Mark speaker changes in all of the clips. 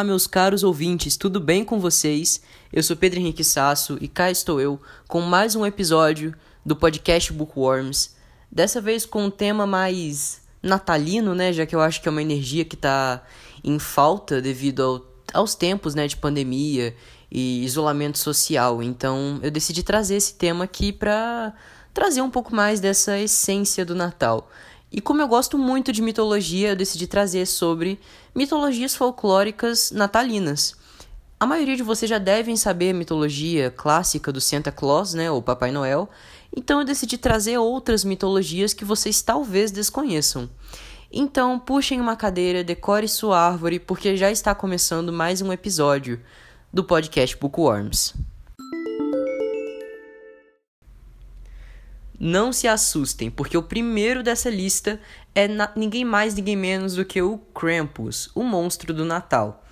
Speaker 1: Olá, meus caros ouvintes, tudo bem com vocês? Eu sou Pedro Henrique Sasso e cá estou eu com mais um episódio do podcast Bookworms. Dessa vez com um tema mais natalino, né? Já que eu acho que é uma energia que está em falta devido ao, aos tempos né, de pandemia e isolamento social. Então eu decidi trazer esse tema aqui para trazer um pouco mais dessa essência do Natal. E como eu gosto muito de mitologia, eu decidi trazer sobre mitologias folclóricas natalinas. A maioria de vocês já devem saber a mitologia clássica do Santa Claus, né, ou Papai Noel. Então eu decidi trazer outras mitologias que vocês talvez desconheçam. Então, puxem uma cadeira, decore sua árvore, porque já está começando mais um episódio do podcast Bookworms. Não se assustem, porque o primeiro dessa lista é ninguém mais, ninguém menos do que o Krampus, o monstro do Natal.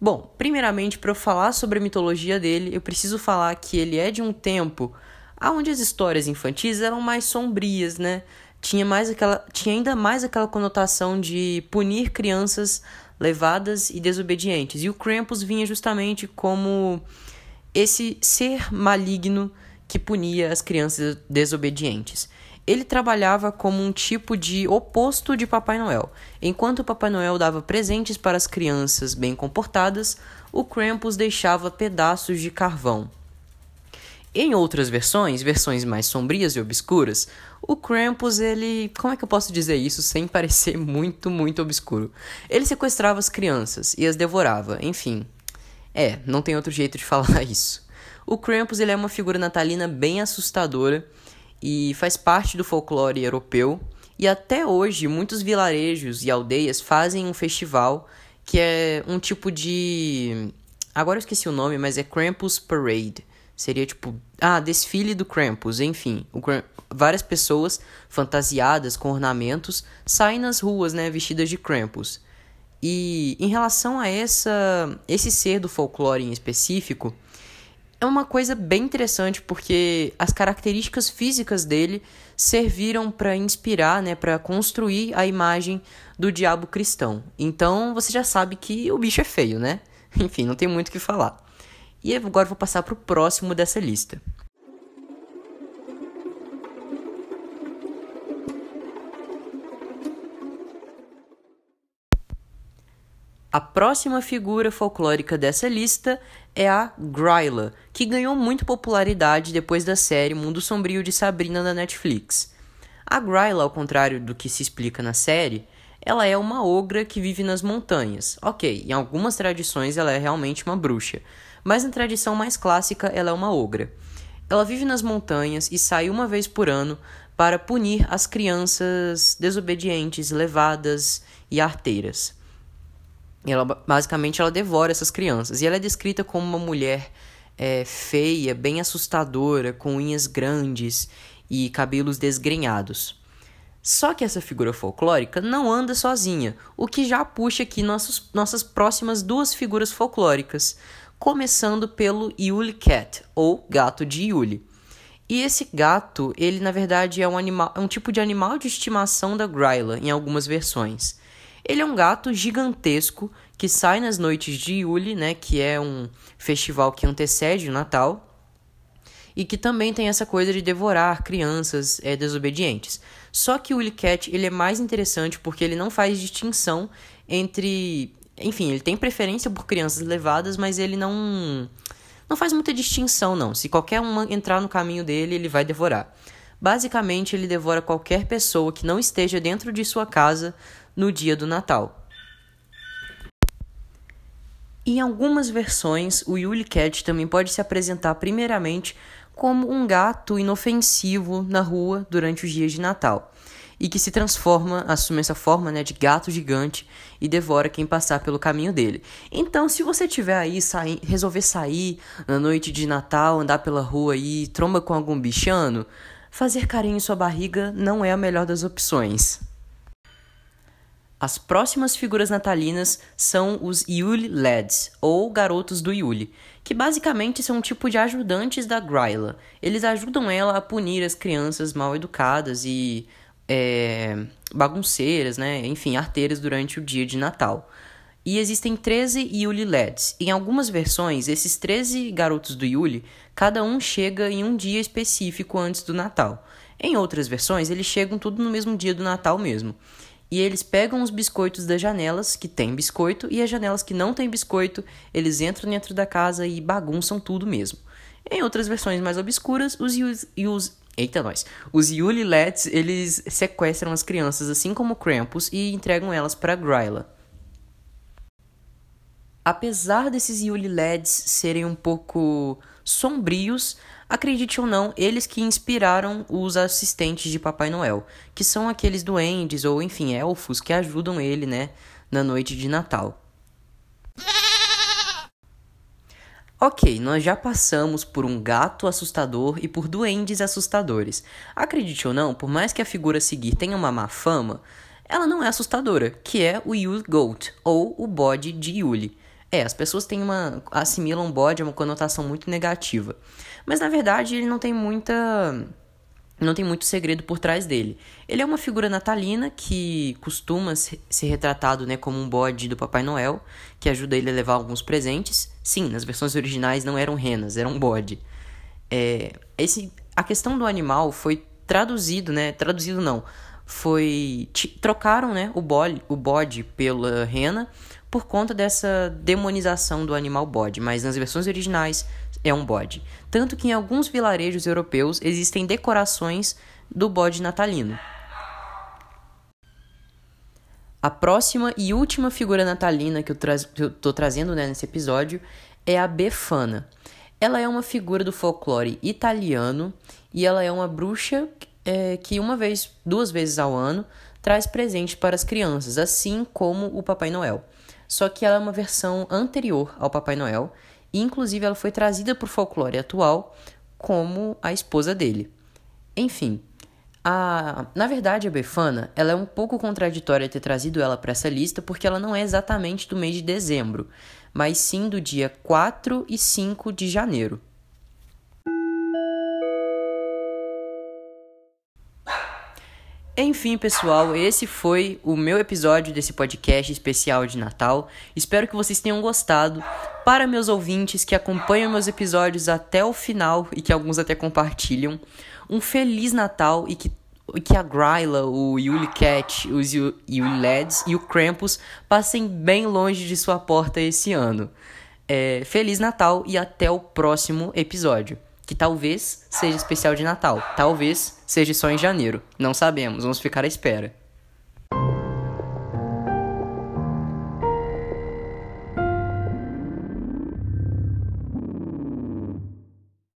Speaker 1: Bom, primeiramente, para eu falar sobre a mitologia dele, eu preciso falar que ele é de um tempo onde as histórias infantis eram mais sombrias, né? Tinha, mais aquela, tinha ainda mais aquela conotação de punir crianças levadas e desobedientes. E o Krampus vinha justamente como esse ser maligno que punia as crianças desobedientes. Ele trabalhava como um tipo de oposto de Papai Noel. Enquanto Papai Noel dava presentes para as crianças bem comportadas, o Krampus deixava pedaços de carvão. Em outras versões, versões mais sombrias e obscuras, o Krampus, ele. Como é que eu posso dizer isso sem parecer muito, muito obscuro? Ele sequestrava as crianças e as devorava, enfim. É, não tem outro jeito de falar isso. O Krampus ele é uma figura natalina bem assustadora e faz parte do folclore europeu. E até hoje, muitos vilarejos e aldeias fazem um festival que é um tipo de. Agora eu esqueci o nome, mas é Krampus Parade. Seria tipo. Ah, desfile do Krampus, enfim. Várias pessoas fantasiadas com ornamentos saem nas ruas, né, vestidas de Krampus. E em relação a essa, esse ser do folclore em específico, é uma coisa bem interessante porque as características físicas dele serviram para inspirar, né, para construir a imagem do diabo cristão. Então você já sabe que o bicho é feio, né? Enfim, não tem muito o que falar. E agora vou passar para o próximo dessa lista. A próxima figura folclórica dessa lista é a Gryla, que ganhou muito popularidade depois da série Mundo Sombrio de Sabrina da Netflix. A Gryla, ao contrário do que se explica na série, ela é uma ogra que vive nas montanhas. Ok, em algumas tradições ela é realmente uma bruxa, mas na tradição mais clássica ela é uma ogra. Ela vive nas montanhas e sai uma vez por ano para punir as crianças desobedientes, levadas e arteiras. Ela, basicamente, ela devora essas crianças. E ela é descrita como uma mulher é, feia, bem assustadora, com unhas grandes e cabelos desgrenhados. Só que essa figura folclórica não anda sozinha, o que já puxa aqui nossos, nossas próximas duas figuras folclóricas, começando pelo Yule Cat, ou gato de Yule. E esse gato, ele na verdade é um, animal, é um tipo de animal de estimação da Gryla em algumas versões. Ele é um gato gigantesco que sai nas noites de Yule, né, que é um festival que antecede o Natal, e que também tem essa coisa de devorar crianças é, desobedientes. Só que o Cat ele é mais interessante porque ele não faz distinção entre, enfim, ele tem preferência por crianças levadas, mas ele não não faz muita distinção não. Se qualquer um entrar no caminho dele, ele vai devorar. Basicamente, ele devora qualquer pessoa que não esteja dentro de sua casa no dia do Natal. Em algumas versões, o Yule Cat também pode se apresentar primeiramente como um gato inofensivo na rua durante os dias de Natal e que se transforma, assume essa forma né, de gato gigante e devora quem passar pelo caminho dele. Então, se você tiver aí, sair, resolver sair na noite de Natal, andar pela rua e tromba com algum bichano, fazer carinho em sua barriga não é a melhor das opções. As próximas figuras natalinas são os Yule Lads, ou Garotos do Yule, que basicamente são um tipo de ajudantes da Gryla. Eles ajudam ela a punir as crianças mal educadas e é, bagunceiras, né? enfim, arteiras durante o dia de Natal. E existem 13 Yuli LEDs. Em algumas versões, esses 13 garotos do Yuli, cada um chega em um dia específico antes do Natal. Em outras versões, eles chegam tudo no mesmo dia do Natal mesmo. E eles pegam os biscoitos das janelas que tem biscoito e as janelas que não tem biscoito, eles entram dentro da casa e bagunçam tudo mesmo. Em outras versões mais obscuras, os, os Eita, nós. Os Yuli Lets, eles sequestram as crianças, assim como Krampus, e entregam elas para Gryla. Apesar desses Yuli LEDs serem um pouco sombrios, acredite ou não, eles que inspiraram os assistentes de Papai Noel, que são aqueles duendes ou enfim, elfos que ajudam ele, né, na noite de Natal. Ok, nós já passamos por um gato assustador e por duendes assustadores. Acredite ou não, por mais que a figura a seguir tenha uma má fama, ela não é assustadora, que é o Yule Goat, ou o bode de Yule. É, as pessoas têm uma. assimilam bode a uma conotação muito negativa. Mas na verdade ele não tem muita não tem muito segredo por trás dele. Ele é uma figura natalina que costuma ser retratado né, como um bode do Papai Noel, que ajuda ele a levar alguns presentes. Sim, nas versões originais não eram renas, era um bode. É, esse, a questão do animal foi traduzido, né? Traduzido não. Foi. Trocaram né, o, bode, o bode pela rena por conta dessa demonização do animal bode, mas nas versões originais é um bode. Tanto que em alguns vilarejos europeus existem decorações do bode natalino. A próxima e última figura natalina que eu, tra trazendo né, nesse episódio é a Befana. Ela é uma figura do folclore italiano e ela é uma bruxa é, que uma vez, duas vezes ao ano, traz presente para as crianças, assim como o Papai Noel. Só que ela é uma versão anterior ao Papai Noel e inclusive ela foi trazida para o folclore atual como a esposa dele. Enfim, a, na verdade a Befana ela é um pouco contraditória ter trazido ela para essa lista porque ela não é exatamente do mês de dezembro, mas sim do dia 4 e 5 de janeiro. Enfim, pessoal, esse foi o meu episódio desse podcast especial de Natal. Espero que vocês tenham gostado. Para meus ouvintes que acompanham meus episódios até o final e que alguns até compartilham, um feliz Natal e que que a Gryla, o Yuli Cat, os Yuli Lads e o Krampus passem bem longe de sua porta esse ano. É, Feliz Natal e até o próximo episódio que talvez seja especial de Natal, talvez seja só em janeiro. Não sabemos, vamos ficar à espera.